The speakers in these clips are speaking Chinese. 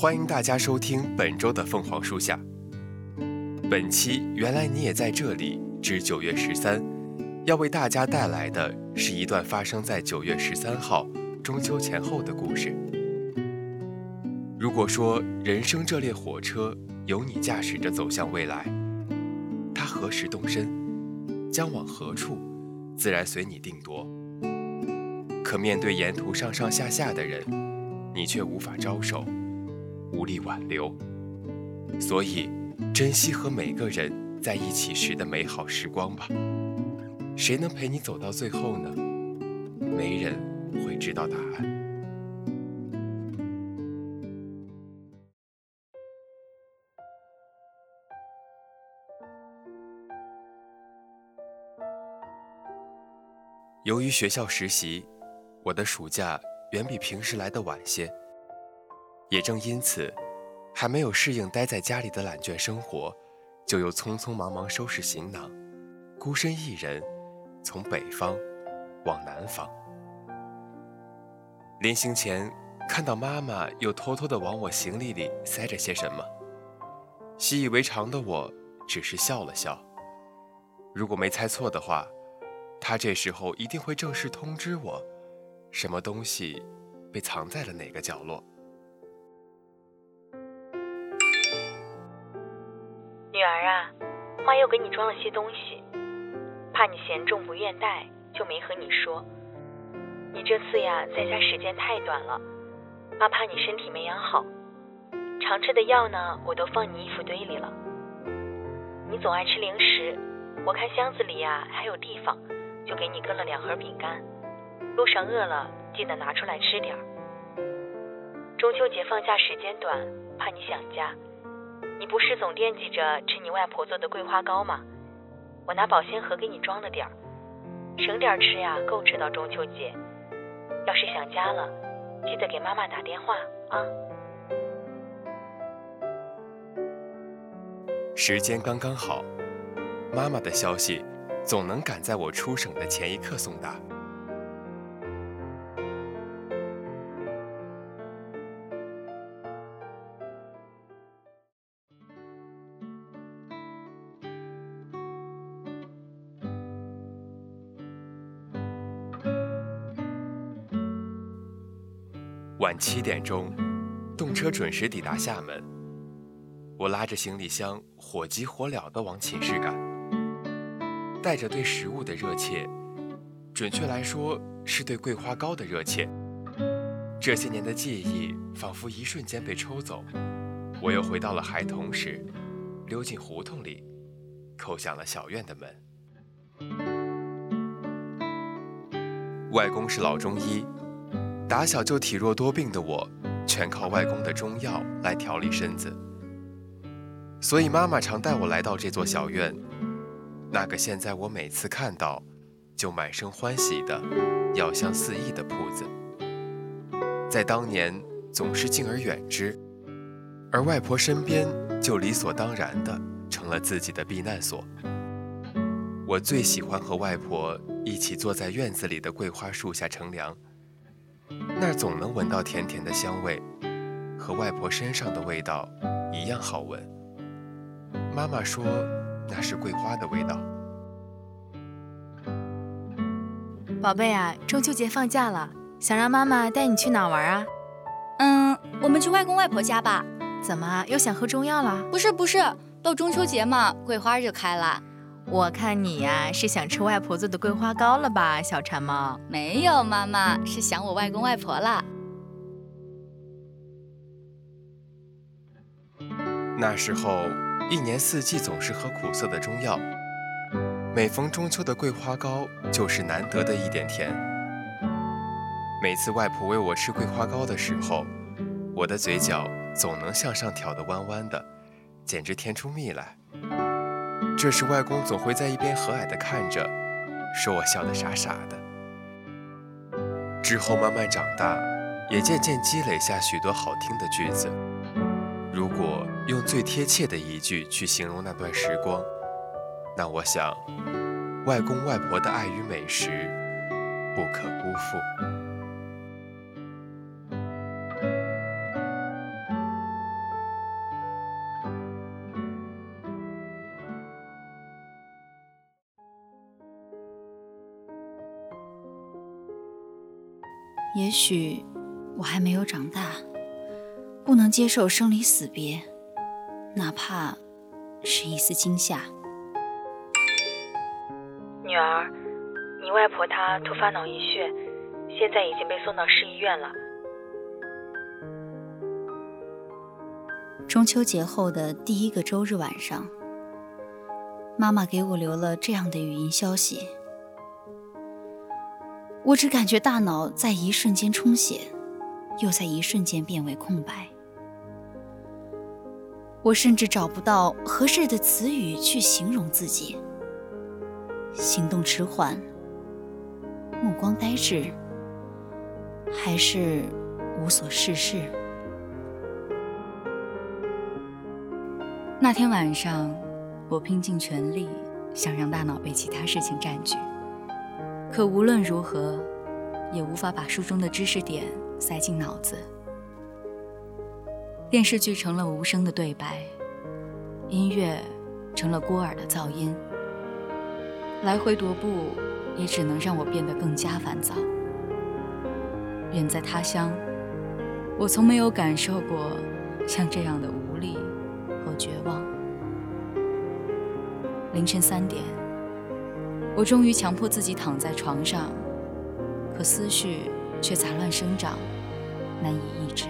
欢迎大家收听本周的凤凰树下。本期原来你也在这里至九月十三，要为大家带来的是一段发生在九月十三号中秋前后的故事。如果说人生这列火车由你驾驶着走向未来，它何时动身，将往何处，自然随你定夺。可面对沿途上上下下的人，你却无法招手。力挽留，所以珍惜和每个人在一起时的美好时光吧。谁能陪你走到最后呢？没人会知道答案。由于学校实习，我的暑假远比平时来的晚些。也正因此，还没有适应待在家里的懒倦生活，就又匆匆忙忙收拾行囊，孤身一人从北方往南方。临行前，看到妈妈又偷偷地往我行李里塞着些什么，习以为常的我只是笑了笑。如果没猜错的话，她这时候一定会正式通知我，什么东西被藏在了哪个角落。女儿啊，妈又给你装了些东西，怕你嫌重不愿带，就没和你说。你这次呀，在家时间太短了，妈怕你身体没养好。常吃的药呢，我都放你衣服堆里了。你总爱吃零食，我看箱子里呀还有地方，就给你搁了两盒饼干。路上饿了，记得拿出来吃点儿。中秋节放假时间短，怕你想家。你不是总惦记着吃你外婆做的桂花糕吗？我拿保鲜盒给你装了点儿，省点吃呀，够吃到中秋节。要是想家了，记得给妈妈打电话啊。时间刚刚好，妈妈的消息总能赶在我出省的前一刻送达。晚七点钟，动车准时抵达厦门。我拉着行李箱，火急火燎地往寝室赶，带着对食物的热切，准确来说是对桂花糕的热切。这些年的记忆仿佛一瞬间被抽走，我又回到了孩童时，溜进胡同里，叩响了小院的门。外公是老中医。打小就体弱多病的我，全靠外公的中药来调理身子。所以妈妈常带我来到这座小院，那个现在我每次看到就满身欢喜的药香四溢的铺子，在当年总是敬而远之，而外婆身边就理所当然的成了自己的避难所。我最喜欢和外婆一起坐在院子里的桂花树下乘凉。那儿总能闻到甜甜的香味，和外婆身上的味道一样好闻。妈妈说那是桂花的味道。宝贝啊，中秋节放假了，想让妈妈带你去哪玩啊？嗯，我们去外公外婆家吧。怎么又想喝中药了？不是不是，到中秋节嘛，桂花就开了。我看你呀是想吃外婆做的桂花糕了吧小馋猫？没有妈妈是想我外公外婆了。那时候一年四季总是喝苦涩的中药每逢中秋的桂花糕就是难得的一点甜。每次外婆喂我吃桂花糕的时候我的嘴角总能向上挑得弯弯的简直甜出蜜来。这时外公总会在一边和蔼地看着，说我笑得傻傻的。之后慢慢长大，也渐渐积累下许多好听的句子。如果用最贴切的一句去形容那段时光，那我想，外公外婆的爱与美食不可辜负。也许我还没有长大。不能接受生离死别，哪怕是一丝惊吓。女儿，你外婆她突发脑溢血，现在已经被送到市医院了。中秋节后的第一个周日晚上，妈妈给我留了这样的语音消息，我只感觉大脑在一瞬间充血，又在一瞬间变为空白。我甚至找不到合适的词语去形容自己，行动迟缓，目光呆滞，还是无所事事。那天晚上，我拼尽全力想让大脑被其他事情占据，可无论如何，也无法把书中的知识点塞进脑子。电视剧成了无声的对白，音乐成了孤耳的噪音，来回踱步也只能让我变得更加烦躁。远在他乡，我从没有感受过像这样的无力和绝望。凌晨三点，我终于强迫自己躺在床上，可思绪却杂乱生长，难以抑制。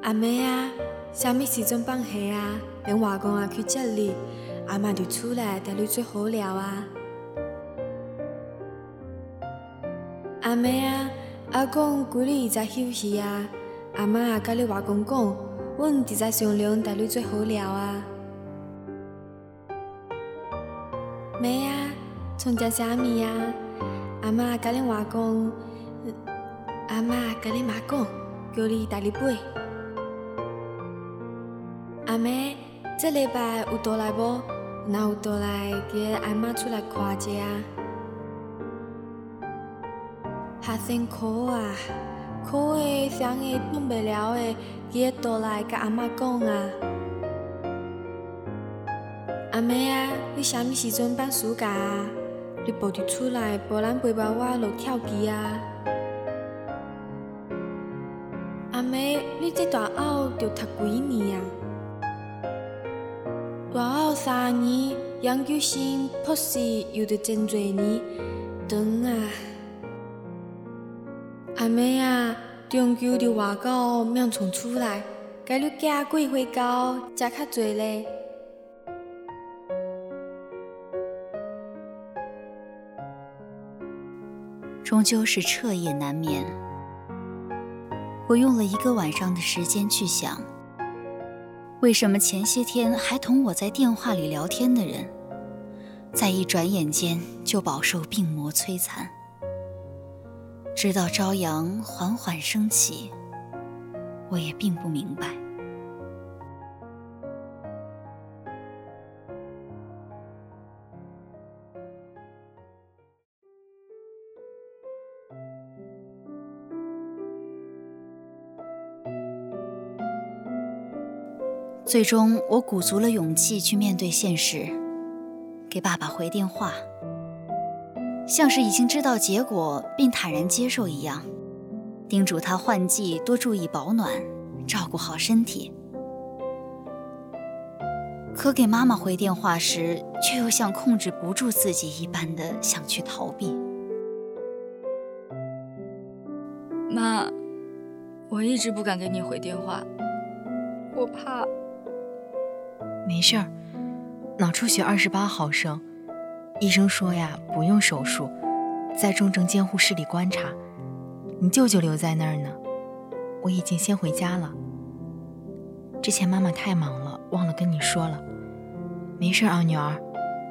阿妹啊，啥物时阵放学啊？连外公也去接你，阿妈就出来带你做好料啊。阿妹啊，阿公规日在休息啊，阿妈也甲你外公讲，阮伫在商量带你做好料啊。妹啊，从食啥物啊？阿妈甲恁外公，阿妈甲恁妈讲，叫你带你买。阿妹，这礼拜有倒来无？若有倒来，叫阿妈出来看者啊。学生苦啊，苦的想会挡袂了的，记得倒来甲阿妈讲啊。阿妹啊，你啥物时阵放暑假啊？你抱伫厝内，无人陪伴我落跳棋啊。阿妹，你这大学着读几年啊？大学三年，研究生、博士又得真侪年，长啊！阿妹啊，中秋着外口免从厝内，该你寄几回糕，食较侪咧。终究是彻夜难眠，我用了一个晚上的时间去想。为什么前些天还同我在电话里聊天的人，在一转眼间就饱受病魔摧残？直到朝阳缓缓升起，我也并不明白。最终，我鼓足了勇气去面对现实，给爸爸回电话，像是已经知道结果并坦然接受一样，叮嘱他换季多注意保暖，照顾好身体。可给妈妈回电话时，却又像控制不住自己一般的想去逃避。妈，我一直不敢给你回电话，我怕。没事儿，脑出血二十八毫升，医生说呀不用手术，在重症监护室里观察。你舅舅留在那儿呢，我已经先回家了。之前妈妈太忙了，忘了跟你说了。没事啊，女儿，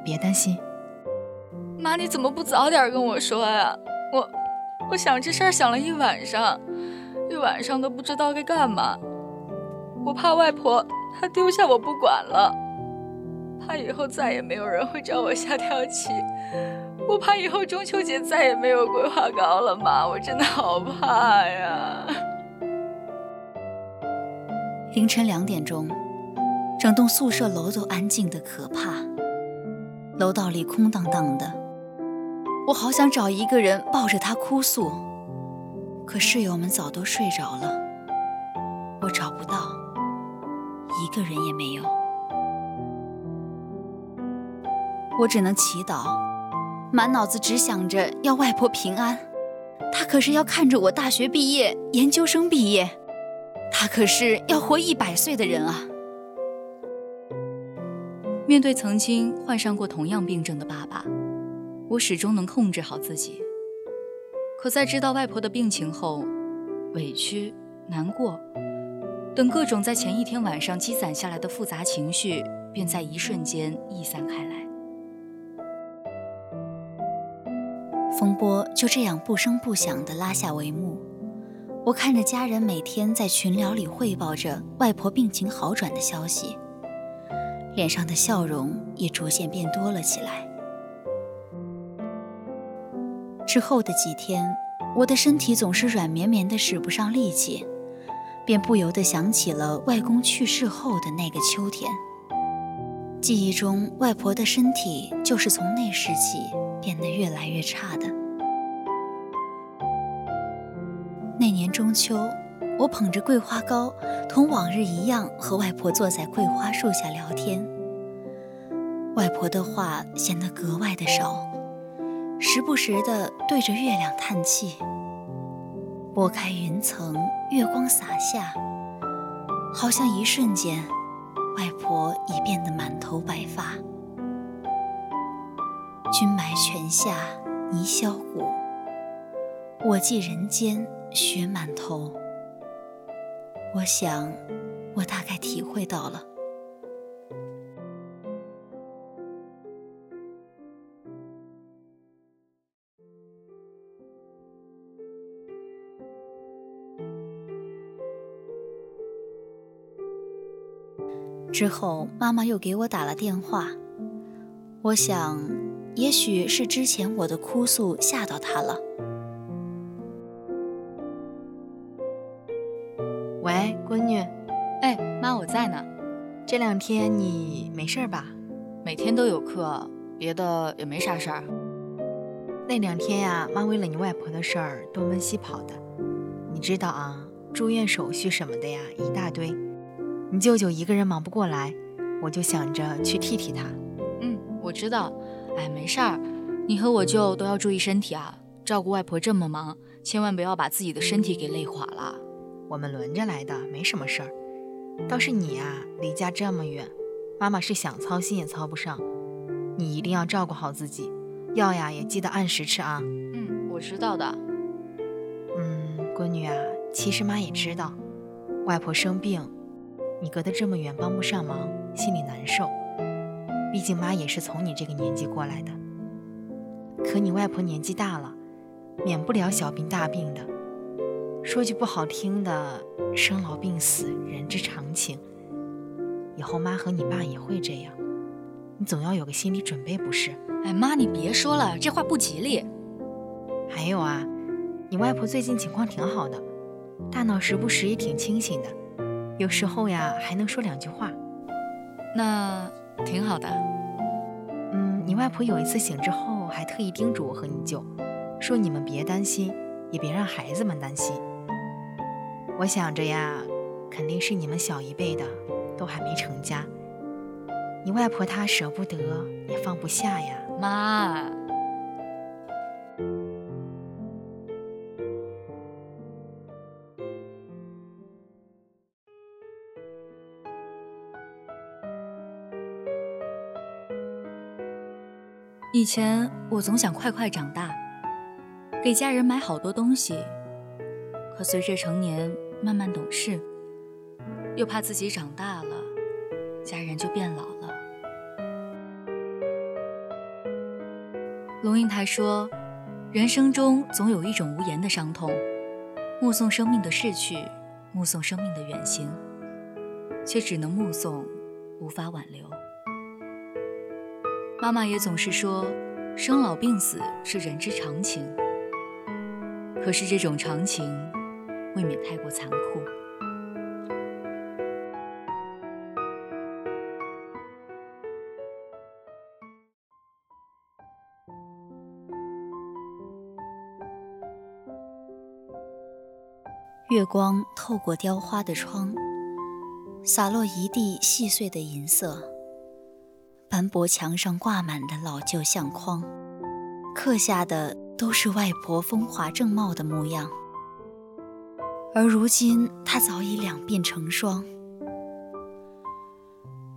别担心。妈，你怎么不早点跟我说呀？我，我想这事儿想了一晚上，一晚上都不知道该干嘛。我怕外婆她丢下我不管了，怕以后再也没有人会找我下跳棋。我怕以后中秋节再也没有桂花糕了，妈，我真的好怕呀。凌晨两点钟，整栋宿舍楼都安静的可怕，楼道里空荡荡的。我好想找一个人抱着他哭诉，可室友们早都睡着了，我找不到，一个人也没有。我只能祈祷，满脑子只想着要外婆平安。她可是要看着我大学毕业、研究生毕业。他可是要活一百岁的人啊！面对曾经患上过同样病症的爸爸，我始终能控制好自己。可在知道外婆的病情后，委屈、难过等各种在前一天晚上积攒下来的复杂情绪，便在一瞬间溢散开来。风波就这样不声不响地拉下帷幕。我看着家人每天在群聊里汇报着外婆病情好转的消息，脸上的笑容也逐渐变多了起来。之后的几天，我的身体总是软绵绵的，使不上力气，便不由得想起了外公去世后的那个秋天。记忆中，外婆的身体就是从那时起变得越来越差的。那年中秋，我捧着桂花糕，同往日一样和外婆坐在桂花树下聊天。外婆的话显得格外的少，时不时的对着月亮叹气。拨开云层，月光洒下，好像一瞬间，外婆已变得满头白发。君埋泉下泥销骨，我寄人间。雪满头，我想，我大概体会到了。之后，妈妈又给我打了电话，我想，也许是之前我的哭诉吓到他了。喂，闺女，哎，妈，我在呢。这两天你没事吧？每天都有课，别的也没啥事儿。那两天呀，妈为了你外婆的事儿东奔西跑的，你知道啊，住院手续什么的呀，一大堆。你舅舅一个人忙不过来，我就想着去替替他。嗯，我知道。哎，没事儿，你和我舅都要注意身体啊，照顾外婆这么忙，千万不要把自己的身体给累垮了。我们轮着来的，没什么事儿。倒是你啊，离家这么远，妈妈是想操心也操不上。你一定要照顾好自己，药呀也记得按时吃啊。嗯，我知道的。嗯，闺女啊，其实妈也知道，外婆生病，你隔得这么远帮不上忙，心里难受。毕竟妈也是从你这个年纪过来的。可你外婆年纪大了，免不了小病大病的。说句不好听的，生老病死，人之常情。以后妈和你爸也会这样，你总要有个心理准备，不是？哎，妈，你别说了，这话不吉利。还有啊，你外婆最近情况挺好的，大脑时不时也挺清醒的，有时候呀还能说两句话。那挺好的。嗯，你外婆有一次醒之后，还特意叮嘱我和你舅，说你们别担心，也别让孩子们担心。我想着呀，肯定是你们小一辈的都还没成家，你外婆她舍不得，也放不下呀。妈，以前我总想快快长大，给家人买好多东西。可随着成年，慢慢懂事，又怕自己长大了，家人就变老了。龙应台说：“人生中总有一种无言的伤痛，目送生命的逝去，目送生命的远行，却只能目送，无法挽留。”妈妈也总是说：“生老病死是人之常情。”可是这种常情，未免太过残酷。月光透过雕花的窗，洒落一地细碎的银色。斑驳墙上挂满的老旧相框，刻下的都是外婆风华正茂的模样。而如今，她早已两鬓成霜。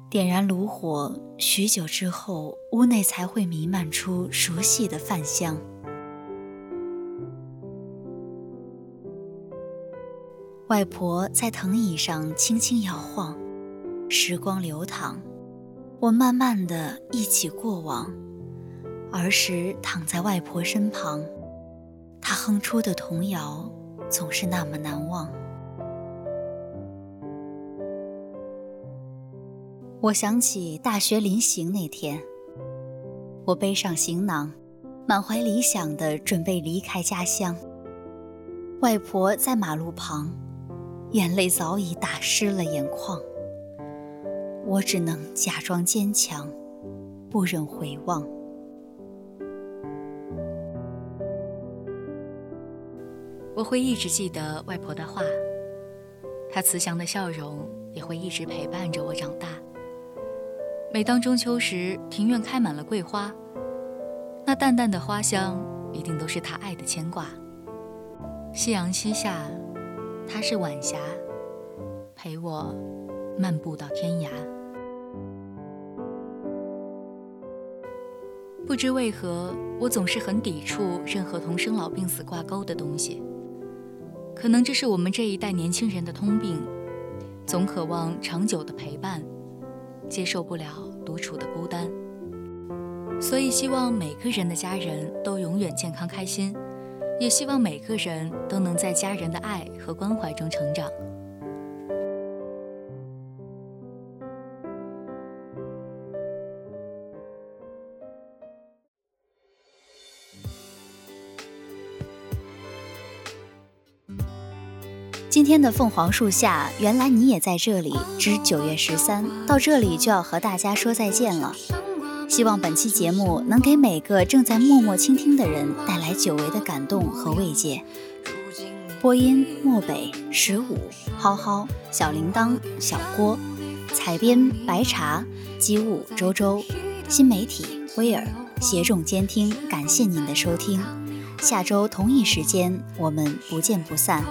点燃炉火，许久之后，屋内才会弥漫出熟悉的饭香。外婆在藤椅上轻轻摇晃，时光流淌，我慢慢的忆起过往。儿时躺在外婆身旁，她哼出的童谣总是那么难忘。我想起大学临行那天，我背上行囊，满怀理想的准备离开家乡。外婆在马路旁。眼泪早已打湿了眼眶，我只能假装坚强，不忍回望。我会一直记得外婆的话，她慈祥的笑容也会一直陪伴着我长大。每当中秋时，庭院开满了桂花，那淡淡的花香，一定都是她爱的牵挂。夕阳西下。他是晚霞，陪我漫步到天涯。不知为何，我总是很抵触任何同生老病死挂钩的东西。可能这是我们这一代年轻人的通病，总渴望长久的陪伴，接受不了独处的孤单。所以，希望每个人的家人都永远健康开心。也希望每个人都能在家人的爱和关怀中成长。今天的凤凰树下，原来你也在这里。之九月十三，到这里就要和大家说再见了。希望本期节目能给每个正在默默倾听的人带来久违的感动和慰藉。播音：漠北十五，浩浩，小铃铛，小郭，采编：白茶，机务：周周，新媒体：威尔，协众监听。感谢您的收听，下周同一时间我们不见不散。